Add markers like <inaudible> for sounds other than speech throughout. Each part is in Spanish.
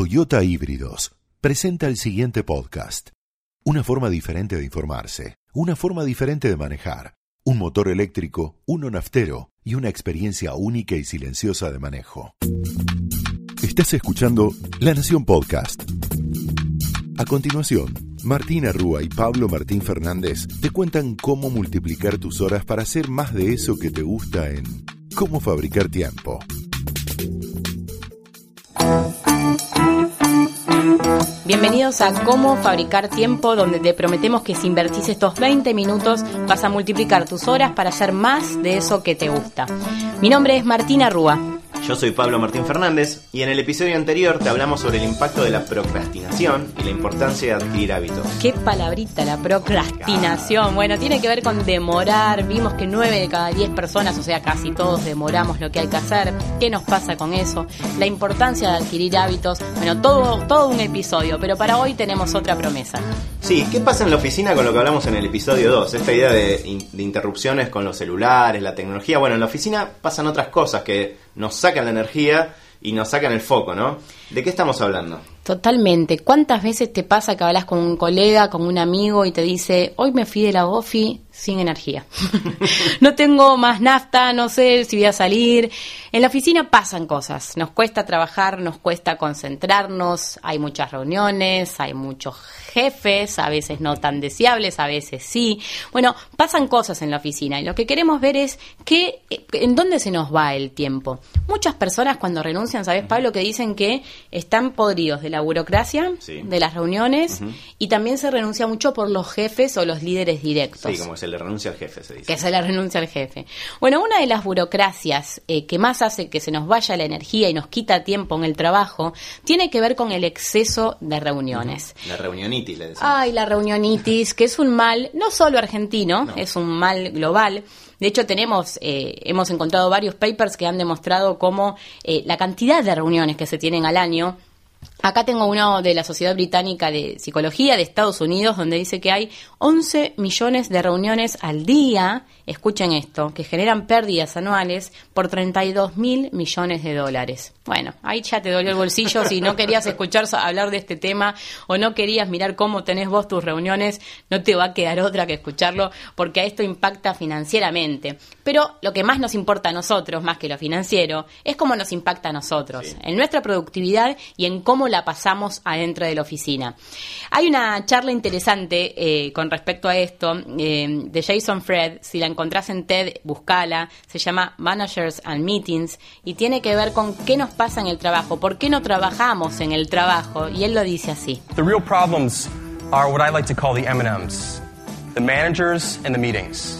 Toyota Híbridos presenta el siguiente podcast. Una forma diferente de informarse, una forma diferente de manejar, un motor eléctrico, uno naftero y una experiencia única y silenciosa de manejo. Estás escuchando La Nación Podcast. A continuación, Martina Rúa y Pablo Martín Fernández te cuentan cómo multiplicar tus horas para hacer más de eso que te gusta en Cómo fabricar tiempo. Bienvenidos a Cómo Fabricar Tiempo, donde te prometemos que si invertís estos 20 minutos vas a multiplicar tus horas para hacer más de eso que te gusta. Mi nombre es Martina Rúa. Yo soy Pablo Martín Fernández y en el episodio anterior te hablamos sobre el impacto de la procrastinación y la importancia de adquirir hábitos. Qué palabrita la procrastinación. Bueno, tiene que ver con demorar. Vimos que 9 de cada 10 personas, o sea, casi todos demoramos lo que hay que hacer. ¿Qué nos pasa con eso? La importancia de adquirir hábitos. Bueno, todo, todo un episodio, pero para hoy tenemos otra promesa. Sí, ¿qué pasa en la oficina con lo que hablamos en el episodio 2? Esta idea de, in- de interrupciones con los celulares, la tecnología. Bueno, en la oficina pasan otras cosas que nos sacan la energía y nos sacan el foco, ¿no? ¿De qué estamos hablando? Totalmente. ¿Cuántas veces te pasa que hablas con un colega, con un amigo y te dice, hoy me fui de la OFI sin energía? <laughs> no tengo más nafta, no sé si voy a salir. En la oficina pasan cosas. Nos cuesta trabajar, nos cuesta concentrarnos, hay muchas reuniones, hay muchos jefes, a veces no tan deseables, a veces sí. Bueno, pasan cosas en la oficina y lo que queremos ver es qué, en dónde se nos va el tiempo. Muchas personas cuando renuncian, ¿sabes, Pablo? Que dicen que están podridos de la burocracia, Sí. de las reuniones y también se renuncia mucho por los jefes o los líderes directos Sí, como se le renuncia al jefe, se dice. que se le renuncia al jefe. Bueno, una de las burocracias eh, que más hace que se nos vaya la energía y nos quita tiempo en el trabajo tiene que ver con el exceso de reuniones. La reunionitis, le decimos. Ay, la reunionitis, que es un mal no solo argentino, No. es un mal global. De hecho, tenemos, eh, hemos encontrado varios papers que han demostrado cómo eh, la cantidad de reuniones que se tienen al año Acá tengo uno de la Sociedad Británica de Psicología de Estados Unidos, donde dice que hay 11 millones de reuniones al día, escuchen esto, que generan pérdidas anuales por 32 mil millones de dólares. Bueno, ahí ya te dolió el bolsillo si no querías escuchar hablar de este tema o no querías mirar cómo tenés vos tus reuniones, no te va a quedar otra que escucharlo porque a esto impacta financieramente. Pero lo que más nos importa a nosotros, más que lo financiero, es cómo nos impacta a nosotros, Sí. en nuestra productividad y en cómo la pasamos adentro de la oficina. Hay una charla interesante eh, con respecto a esto eh, de Jason Fred, si la encontrás en TED, buscala, se llama Managers and Meetings y tiene que ver con qué nos pasa en el trabajo, por qué no trabajamos en el trabajo y él lo dice así. The real problems are what I like to call the M&Ms, the managers and the meetings.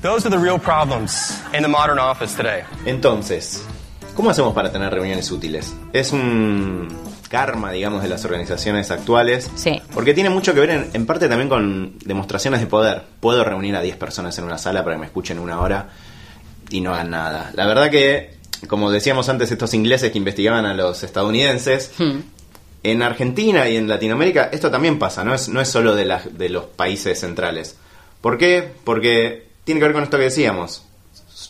Those are the real problems in the modern office today. Entonces, ¿cómo hacemos para tener reuniones útiles? Es un karma, digamos, de las organizaciones actuales. Sí. Porque tiene mucho que ver en, en parte también con demostraciones de poder. Puedo reunir a 10 personas en una sala para que me escuchen una hora y no hagan nada. La verdad que, como decíamos antes, estos ingleses que investigaban a los estadounidenses, Hmm. en Argentina y en Latinoamérica esto también pasa, no es, no es solo de, de los países centrales. ¿Por qué? Porque tiene que ver con esto que decíamos.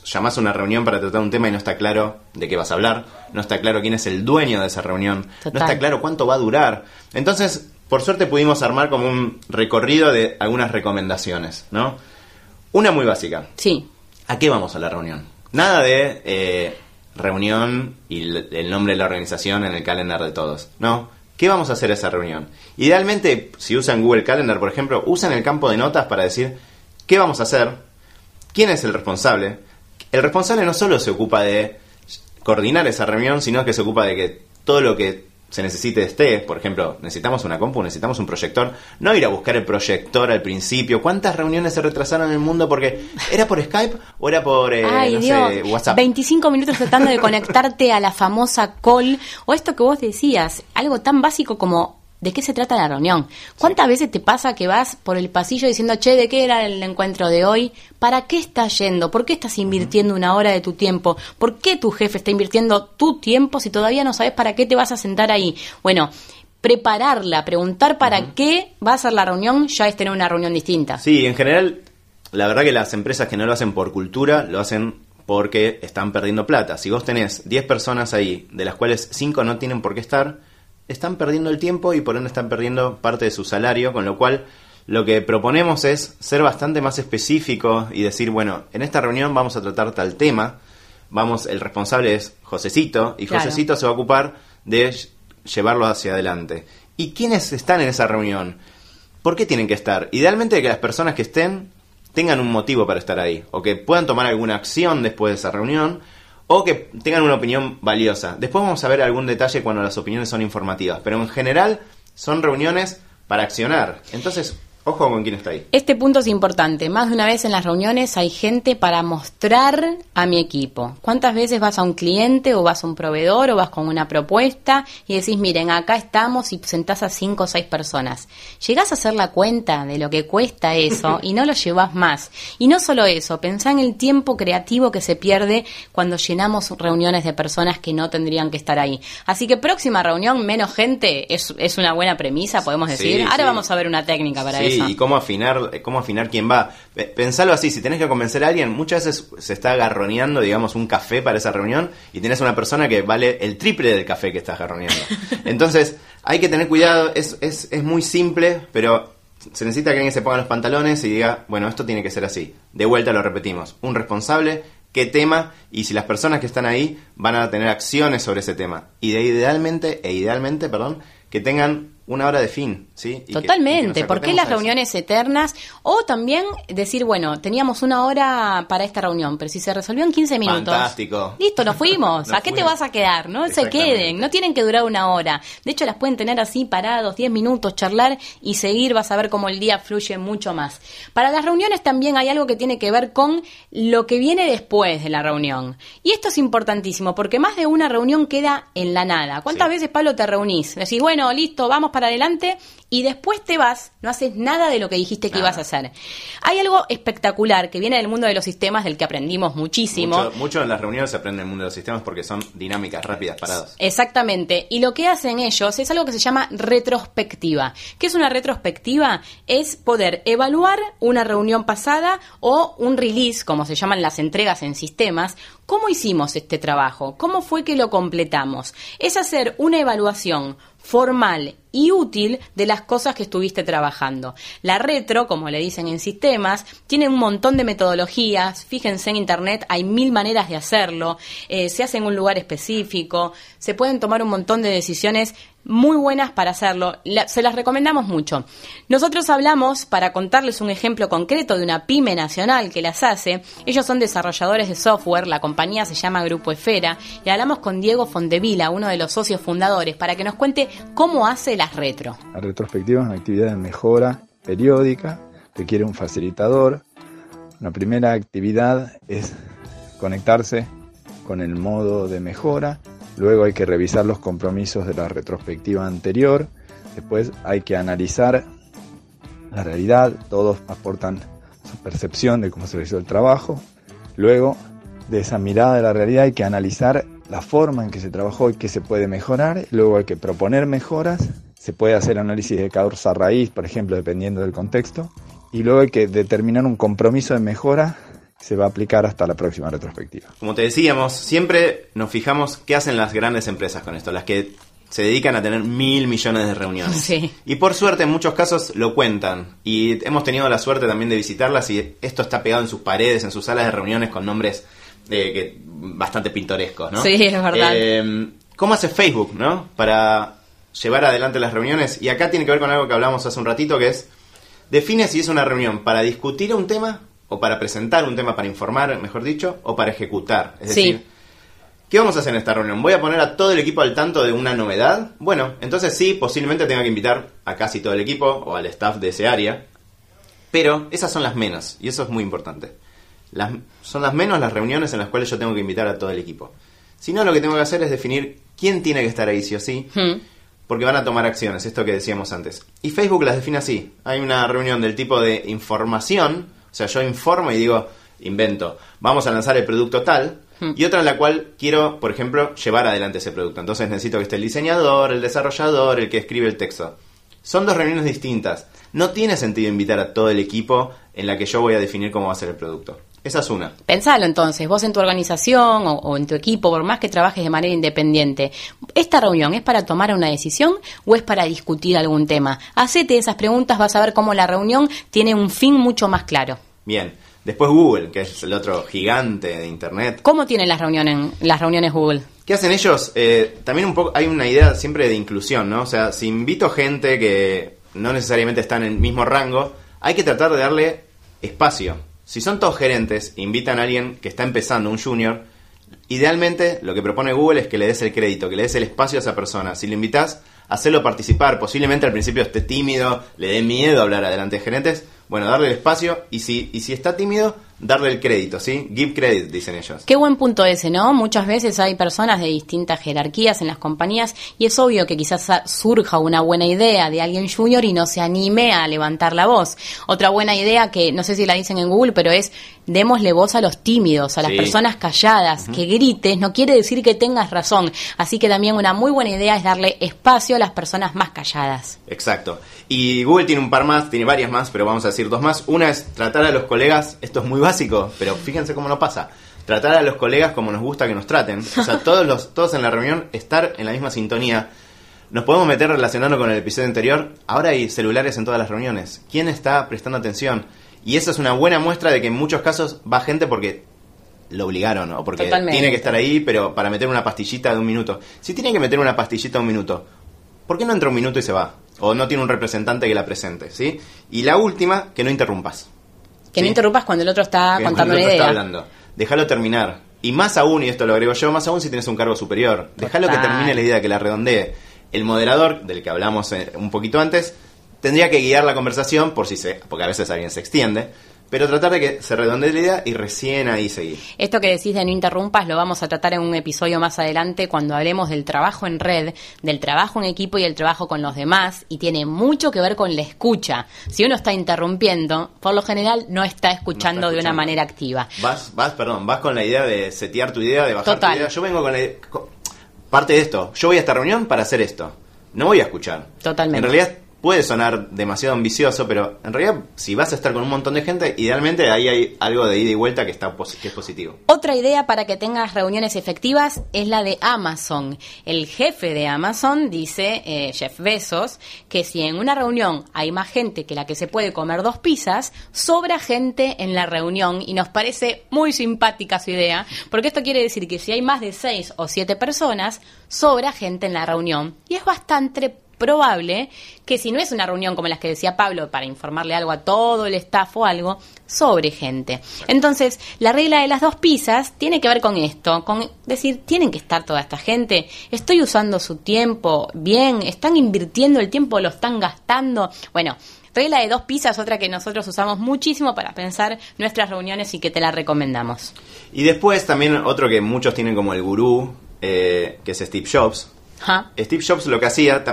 Llamás a una reunión para tratar un tema y no está claro de qué vas a hablar, no está claro quién es el dueño de esa reunión, Total. no está claro cuánto va a durar. Entonces, por suerte pudimos armar como un recorrido de algunas recomendaciones, ¿no? Una muy básica. Sí, ¿A qué vamos a la reunión? Nada de eh, reunión y el, nombre de la organización en el calendar de todos. No. ¿Qué vamos a hacer esa reunión? Idealmente, si usan Google Calendar, por ejemplo, usen el campo de notas para decir qué vamos a hacer, quién es el responsable. El responsable no solo se ocupa de coordinar esa reunión, sino que se ocupa de que todo lo que se necesite esté. Por ejemplo, necesitamos una compu, necesitamos un proyector. No ir a buscar el proyector al principio. ¿Cuántas reuniones se retrasaron en el mundo porque era por Skype o era por eh, Ay, no Dios, sé, WhatsApp? 25 minutos tratando de <laughs> conectarte a la famosa call o esto que vos decías, algo tan básico como ¿de qué se trata la reunión? ¿Cuántas veces te pasa que vas por el pasillo diciendo, che, ¿de qué era el encuentro de hoy? ¿Para qué estás yendo? ¿Por qué estás invirtiendo una hora de tu tiempo? ¿Por qué tu jefe está invirtiendo tu tiempo si todavía no sabes para qué te vas a sentar ahí? Bueno, prepararla, preguntar para qué va a ser la reunión, ya es tener una reunión distinta. Sí, en general, la verdad que las empresas que no lo hacen por cultura, lo hacen porque están perdiendo plata. Si vos tenés 10 personas ahí, de las cuales 5 no tienen por qué estar, están perdiendo el tiempo y por ende están perdiendo parte de su salario, con lo cual lo que proponemos es ser bastante más específicos y decir, bueno, en esta reunión vamos a tratar tal tema, vamos, el responsable es Josecito, y Claro. Josecito se va a ocupar de ll- llevarlo hacia adelante. ¿Y quiénes están en esa reunión? ¿Por qué tienen que estar? Idealmente que las personas que estén tengan un motivo para estar ahí, o que puedan tomar alguna acción después de esa reunión, o que tengan una opinión valiosa. Después vamos a ver algún detalle cuando las opiniones son informativas, pero en general son reuniones para accionar. Entonces, ojo con quién está ahí. Este punto es importante. Más de una vez en las reuniones hay gente para mostrar a mi equipo. ¿Cuántas veces vas a un cliente o vas a un proveedor o vas con una propuesta y decís, miren, acá estamos y sentás a cinco o seis personas? Llegás a hacer la cuenta de lo que cuesta eso <laughs> y no lo llevas más. Y no solo eso, pensá en el tiempo creativo que se pierde cuando llenamos reuniones de personas que no tendrían que estar ahí. Así que próxima reunión, menos gente, es, es una buena premisa, podemos decir. Sí, Ahora sí. vamos a ver una técnica para sí, eso. Y cómo afinar, eh, cómo afinar quién va. Pe- Pensalo así, si tenés que convencer a alguien, muchas veces se está agarroneando, digamos, un café para esa reunión y tenés una persona que vale el triple del café que estás agarroneando. <laughs> Entonces, hay que tener cuidado, es, es, es muy simple, pero se necesita que alguien se ponga los pantalones y diga, bueno, esto tiene que ser así. De vuelta lo repetimos, un responsable, qué tema y si las personas que están ahí van a tener acciones sobre ese tema. Y de idealmente, e idealmente, perdón, que tengan una hora de fin, ¿sí? Y que- Totalmente. ¿Por qué las reuniones eternas? O también decir, bueno, teníamos una hora para esta reunión, pero si se resolvió en 15 minutos. Fantástico. Listo, nos fuimos. <laughs> Nos ¿A qué te vas a quedar? No se queden. No tienen que durar una hora. De hecho, las pueden tener así parados, 10 minutos, charlar y seguir. Vas a ver cómo el día fluye mucho más. Para las reuniones también hay algo que tiene que ver con lo que viene después de la reunión. Y esto es importantísimo porque más de una reunión queda en la nada. ¿Cuántas Sí. veces, Pablo, te reunís? Decís, bueno, listo, vamos para adelante y después te vas, no haces nada de lo que dijiste que Nada. ibas a hacer. Hay algo espectacular que viene del mundo de los sistemas del que aprendimos muchísimo. Mucho, mucho en las reuniones se aprende el mundo de los sistemas porque son dinámicas, rápidas, paradas. Exactamente. Y lo que hacen ellos es algo que se llama retrospectiva. ¿Qué es una retrospectiva? Es poder evaluar una reunión pasada o un release, como se llaman las entregas en sistemas. ¿Cómo hicimos este trabajo? ¿Cómo fue que lo completamos? Es hacer una evaluación formal y útil de las cosas que estuviste trabajando. La retro, como le dicen en sistemas, tiene un montón de metodologías. Fíjense en internet, hay mil maneras de hacerlo. Eh, se hace en un lugar específico. Se pueden tomar un montón de decisiones muy buenas para hacerlo. Se las recomendamos mucho. Nosotros hablamos, para contarles un ejemplo concreto de una pyme nacional que las hace, ellos son desarrolladores de software, la compañía se llama Grupo Esfera, y hablamos con Diego Fondevila, uno de los socios fundadores, para que nos cuente cómo hace las retro. La retrospectiva es una actividad de mejora periódica, requiere un facilitador. La primera actividad es conectarse con el modo de mejora, luego hay que revisar los compromisos de la retrospectiva anterior, después hay que analizar la realidad, todos aportan su percepción de cómo se realizó el trabajo, luego de esa mirada de la realidad hay que analizar la forma en que se trabajó y qué se puede mejorar, luego hay que proponer mejoras, se puede hacer análisis de causa raíz, por ejemplo, dependiendo del contexto, y luego hay que determinar un compromiso de mejora se va a aplicar hasta la próxima retrospectiva. Como te decíamos, siempre nos fijamos qué hacen las grandes empresas con esto, las que se dedican a tener mil millones de reuniones. Sí. Y por suerte en muchos casos lo cuentan. Y hemos tenido la suerte también de visitarlas y esto está pegado en sus paredes, en sus salas de reuniones con nombres eh, que, bastante pintorescos, ¿no? Sí, es verdad. Eh, ¿Cómo hace Facebook, no? Para llevar adelante las reuniones. Y acá tiene que ver con algo que hablamos hace un ratito, que es, define si es una reunión para discutir un tema, o para presentar un tema, para informar, mejor dicho, o para ejecutar. Es Sí. decir, ¿Qué vamos a hacer en esta reunión? ¿Voy a poner a todo el equipo al tanto de una novedad? Bueno, entonces sí, posiblemente tenga que invitar a casi todo el equipo o al staff de ese área. Pero esas son las menos, y eso es muy importante. Las, son las menos las reuniones en las cuales yo tengo que invitar a todo el equipo. Si no, lo que tengo que hacer es definir quién tiene que estar ahí sí o sí, Hmm. porque van a tomar acciones, esto que decíamos antes. Y Facebook las define así. Hay una reunión del tipo de información, o sea, yo informo y digo, invento, vamos a lanzar el producto tal, y otra en la cual quiero, por ejemplo, llevar adelante ese producto. Entonces necesito que esté el diseñador, el desarrollador, el que escribe el texto. Son dos reuniones distintas. No tiene sentido invitar a todo el equipo en la que yo voy a definir cómo va a ser el producto. Esa es una. Pensalo entonces, vos en tu organización o, o en tu equipo, por más que trabajes de manera independiente, ¿esta reunión es para tomar una decisión o es para discutir algún tema? Hacete esas preguntas, vas a ver cómo la reunión tiene un fin mucho más claro. Bien. Después Google, que es el otro gigante de Internet. ¿Cómo tienen las reuniones, las reuniones Google? ¿Qué hacen ellos? Eh, también un poco hay una idea siempre de inclusión, ¿no? O sea, si invito gente que no necesariamente está en el mismo rango, hay que tratar de darle espacio. Si son todos gerentes, invitan a alguien que está empezando, un junior, idealmente lo que propone Google es que le des el crédito, que le des el espacio a esa persona. Si lo invitas, hacerlo participar. Posiblemente al principio esté tímido, le dé miedo hablar adelante de gerentes. Bueno, darle el espacio y si, y si está tímido, darle el crédito, ¿sí? Give credit, dicen ellos. Qué buen punto ese, ¿no? Muchas veces hay personas de distintas jerarquías en las compañías y es obvio que quizás surja una buena idea de alguien junior y no se anime a levantar la voz. Otra buena idea que no sé si la dicen en Google, pero es démosle voz a los tímidos, a las Sí. personas calladas, que grites, no quiere decir que tengas razón. Así que también una muy buena idea es darle espacio a las personas más calladas. Exacto. Y Google tiene un par más, tiene varias más, pero vamos a decir dos más. Una es tratar a los colegas, esto es muy básico, pero fíjense cómo no pasa. Tratar a los colegas como nos gusta que nos traten. O sea, <laughs> todos, los, todos en la reunión, estar en la misma sintonía. Nos podemos meter relacionando con el episodio anterior. Ahora hay celulares en todas las reuniones. ¿Quién está prestando atención? Y esa es una buena muestra de que en muchos casos va gente porque lo obligaron o porque Totalmente. tiene que estar ahí, pero para meter una pastillita de un minuto. Si tiene que meter una pastillita de un minuto, ¿por qué no entra un minuto y se va? O no tiene un representante que la presente, ¿sí? Y la última, que no interrumpas. Que Sí. no interrumpas cuando el otro está Que contando el otro idea. está hablando. Déjalo terminar. Y más aún, y esto lo agrego yo, más aún si tienes un cargo superior. Déjalo que termine la idea, que la redondee. El moderador, del que hablamos eh, un poquito antes, tendría que guiar la conversación por si se... Porque a veces alguien se extiende. Pero tratar de que se redondee la idea y recién ahí seguir. Esto que decís de no interrumpas lo vamos a tratar en un episodio más adelante cuando hablemos del trabajo en red, del trabajo en equipo y el trabajo con los demás y tiene mucho que ver con la escucha. Si uno está interrumpiendo, por lo general no está escuchando, de una manera activa. Vas, vas, perdón, vas con la idea de setear tu idea, de bajar Total. tu idea. Yo vengo con la con- parte de esto. Yo voy a esta reunión para hacer esto. No voy a escuchar. Totalmente. En realidad puede sonar demasiado ambicioso, pero en realidad si vas a estar con un montón de gente, idealmente ahí hay algo de ida y vuelta que está que es positivo. Otra idea para que tengas reuniones efectivas es la de Amazon. El jefe de Amazon dice, eh, Jeff Bezos, que si en una reunión hay más gente que la que se puede comer dos pizzas, sobra gente en la reunión y nos parece muy simpática su idea, porque esto quiere decir que si hay más de seis o siete personas, sobra gente en la reunión y es bastante probable que si no es una reunión como las que decía Pablo para informarle algo a todo el staff o algo, sobre gente. Entonces, la regla de las dos pizzas tiene que ver con esto, con decir, tienen que estar toda esta gente, estoy usando su tiempo bien, están invirtiendo el tiempo, lo están gastando. Bueno, regla de dos pizzas, otra que nosotros usamos muchísimo para pensar nuestras reuniones y que te la recomendamos. Y después también otro que muchos tienen como el gurú, eh, que es Steve Jobs. Steve Jobs lo que hacía,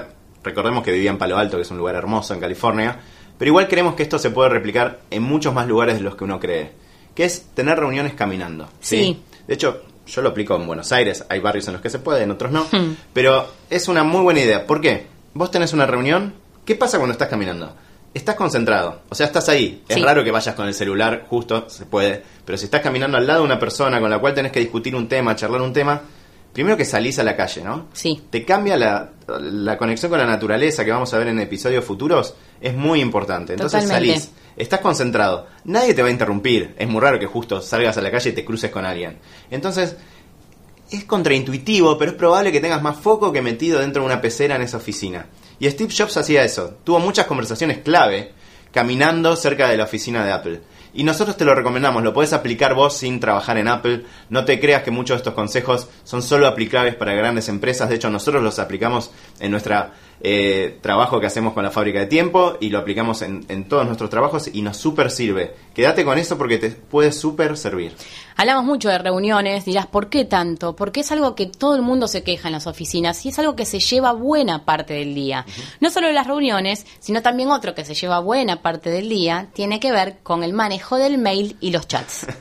recordemos que vivía en Palo Alto, que es un lugar hermoso en California, pero igual creemos que esto se puede replicar en muchos más lugares de los que uno cree, que es tener reuniones caminando. Sí. De hecho, yo lo aplico en Buenos Aires, hay barrios en los que se puede, en otros no, Hmm. pero es una muy buena idea. ¿Por qué? Vos tenés una reunión, ¿qué pasa cuando estás caminando? Estás concentrado, o sea, estás ahí. Es Sí. raro que vayas con el celular, justo, se puede, pero si estás caminando al lado de una persona con la cual tenés que discutir un tema, charlar un tema, primero que salís a la calle, ¿no? Sí. te cambia la, la conexión con la naturaleza que vamos a ver en episodios futuros, es muy importante. Entonces Totalmente. salís, estás concentrado, nadie te va a interrumpir, es muy raro que justo salgas a la calle y te cruces con alguien. Entonces, es contraintuitivo, pero es probable que tengas más foco que metido dentro de una pecera en esa oficina. Y Steve Jobs hacía eso, tuvo muchas conversaciones clave caminando cerca de la oficina de Apple. Y nosotros te lo recomendamos, lo puedes aplicar vos sin trabajar en Apple. No te creas que muchos de estos consejos son solo aplicables para grandes empresas. De hecho, nosotros los aplicamos en nuestro trabajo que hacemos con la fábrica de tiempo y lo aplicamos en, en todos nuestros trabajos y nos súper sirve. Quédate con eso porque te puede súper servir. Hablamos mucho de reuniones, dirás, ¿por qué tanto? Porque es algo que todo el mundo se queja en las oficinas y es algo que se lleva buena parte del día. No solo las reuniones, sino también otro que se lleva buena parte del día, tiene que ver con el manejo del mail y los chats. <laughs>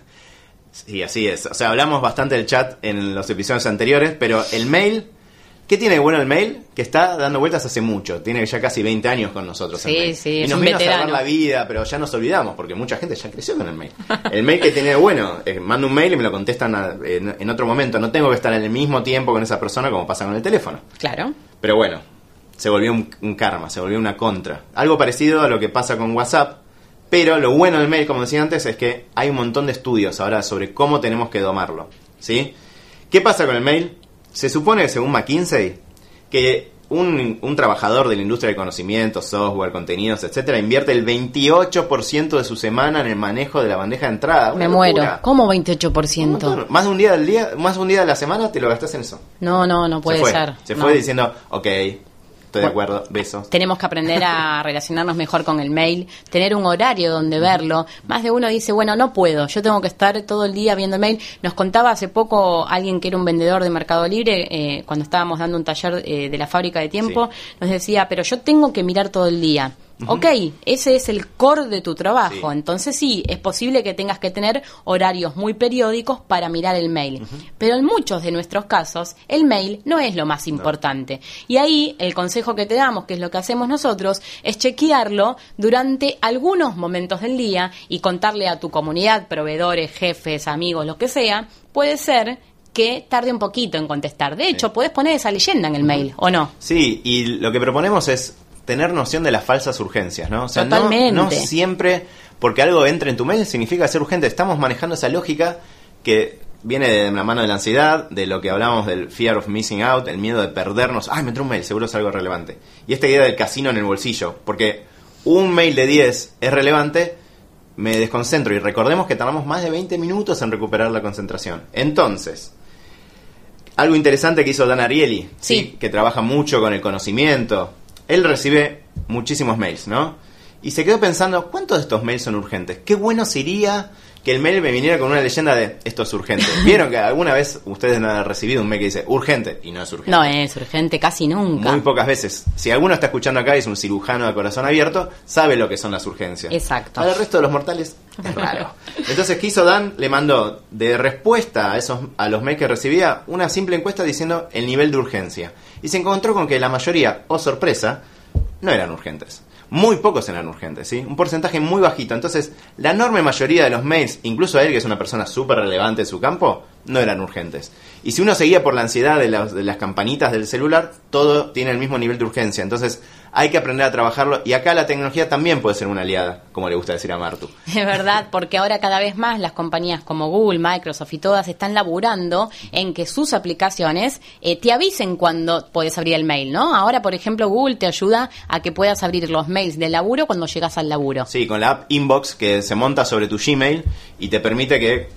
Sí, así es. O sea, hablamos bastante del chat en los episodios anteriores, pero el mail ¿Qué tiene de bueno el mail? Que está dando vueltas hace mucho. Tiene ya casi 20 años con nosotros. Sí, el mail. sí, y nos vino a salvar la vida, pero ya nos olvidamos, porque mucha gente ya creció con el mail. El mail que tiene de bueno, eh, mando un mail y me lo contestan a- en, en otro momento. No tengo que estar en el mismo tiempo con esa persona como pasa con el teléfono. Claro. Pero bueno, se volvió un, un karma, se volvió una contra. Algo parecido a lo que pasa con WhatsApp. Pero lo bueno del mail, como decía antes, es que hay un montón de estudios ahora sobre cómo tenemos que domarlo. ¿Sí? ¿Qué pasa con el mail? Se supone, según McKinsey, que un, un trabajador de la industria del conocimiento, software, contenidos, etcétera, invierte el 28% de su semana en el manejo de la bandeja de entrada. Una Me muero. locura. ¿Cómo Un 28%? montón. Más de un día del día, más de un día de la semana te lo gastas en eso. No, no, no puede se fue. ser. Se No. fue diciendo, ok, estoy de acuerdo, besos. Tenemos que aprender a <laughs> relacionarnos mejor con el mail, tener un horario donde verlo. Más de uno dice, bueno, no puedo, yo tengo que estar todo el día viendo el mail. Nos contaba hace poco alguien que era un vendedor de Mercado Libre, eh, cuando estábamos dando un taller eh, de la fábrica de tiempo, nos decía, pero yo tengo que mirar todo el día. Ok, ese es el core de tu trabajo. Sí. Entonces sí, es posible que tengas que tener horarios muy periódicos para mirar el mail. Pero en muchos de nuestros casos, el mail no es lo más importante. Y ahí el consejo que te damos, que es lo que hacemos nosotros, es chequearlo durante algunos momentos del día y contarle a tu comunidad, proveedores, jefes, amigos, lo que sea, puede ser que tarde un poquito en contestar. De hecho, puedes poner esa leyenda en el mail, ¿o no? Sí, y lo que proponemos es tener noción de las falsas urgencias, ¿no? O sea, no- Totalmente. No, siempre porque algo entre en tu mail significa ser urgente. Estamos manejando esa lógica que viene de la mano de la ansiedad, de lo que hablamos del fear of missing out, el miedo de perdernos. Ay, me entró un mail, seguro es algo relevante. Y esta idea del casino en el bolsillo, porque un mail de 10 es relevante, me desconcentro y recordemos que tardamos más de 20 minutos en recuperar la concentración. Entonces, algo interesante que hizo Dan Ariely, Sí. que trabaja mucho con el conocimiento. Él recibe muchísimos mails, ¿no? Y se quedó pensando, ¿cuántos de estos mails son urgentes? Qué bueno sería que el mail me viniera con una leyenda de esto es urgente. <laughs> ¿Vieron que alguna vez ustedes han recibido un mail que dice urgente y no es urgente? No es urgente casi nunca. Muy pocas veces. Si alguno está escuchando acá y es un cirujano de corazón abierto, sabe lo que son las urgencias. Exacto. Para el resto de los mortales es raro. Entonces, ¿qué hizo Dan? Le mandó de respuesta a esos a los mails que recibía una simple encuesta diciendo el nivel de urgencia. Y se encontró con que la mayoría, o sorpresa, no eran urgentes. Muy pocos eran urgentes, ¿sí? Un porcentaje muy bajito. Entonces, la enorme mayoría de los mails, incluso a él, que es una persona súper relevante en su campo, no eran urgentes. Y si uno seguía por la ansiedad de, las- de las campanitas del celular, todo tiene el mismo nivel de urgencia. Entonces, hay que aprender a trabajarlo. Y acá la tecnología también puede ser una aliada, como le gusta decir a Martu. Es verdad, porque ahora cada vez más las compañías como Google, Microsoft y todas están laburando en que sus aplicaciones eh, te avisen cuando puedes abrir el mail, ¿no? Ahora, por ejemplo, Google te ayuda a que puedas abrir los mails del laburo cuando llegas al laburo. Sí, con la app Inbox que se monta sobre tu Gmail y te permite que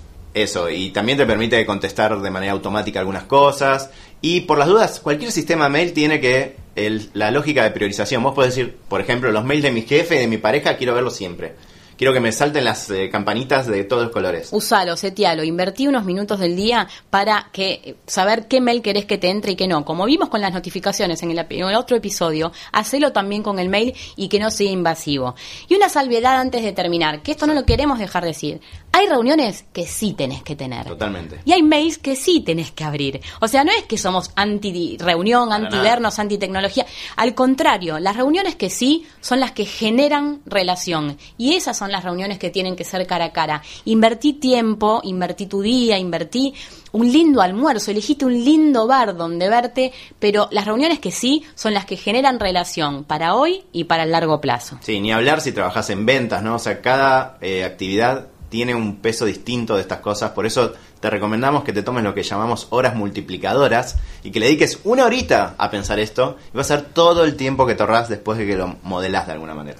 eso, y también te permite contestar de manera automática algunas cosas. Y por las dudas, cualquier sistema mail tiene que el- la lógica de priorización. Vos podés decir, por ejemplo, los mails de mi jefe y de mi pareja quiero verlos siempre. Quiero que me salten las eh, campanitas de todos los colores. Usalo, setealo, invertí unos minutos del día para que saber qué mail querés que te entre y qué no. Como vimos con las notificaciones en el, en el otro episodio, hacelo también con el mail y que no sea invasivo. Y una salvedad antes de terminar, que esto no lo queremos dejar decir. Hay reuniones que sí tenés que tener. Totalmente. Y hay mails que sí tenés que abrir. O sea, no es que somos anti-reunión, anti-vernos, anti-tecnología. Al contrario, las reuniones que sí son las que generan relación. Y esas son las reuniones que tienen que ser cara a cara. Invertí tiempo, invertí tu día, invertí un lindo almuerzo, elegiste un lindo bar donde verte, pero las reuniones que sí son las que generan relación para hoy y para el largo plazo. Sí, ni hablar si trabajas en ventas, ¿no? O sea, cada eh, actividad tiene un peso distinto de estas cosas, por eso te recomendamos que te tomes lo que llamamos horas multiplicadoras y que le dediques una horita a pensar esto y va a ser todo el tiempo que te ahorrás después de que lo modelás de alguna manera.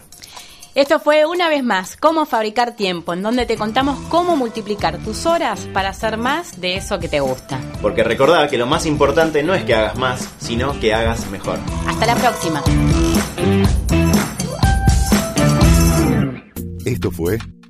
Esto fue una vez más Cómo fabricar tiempo, en donde te contamos cómo multiplicar tus horas para hacer más de eso que te gusta. Porque recordá que lo más importante no es que hagas más, sino que hagas mejor. Hasta la próxima. Esto fue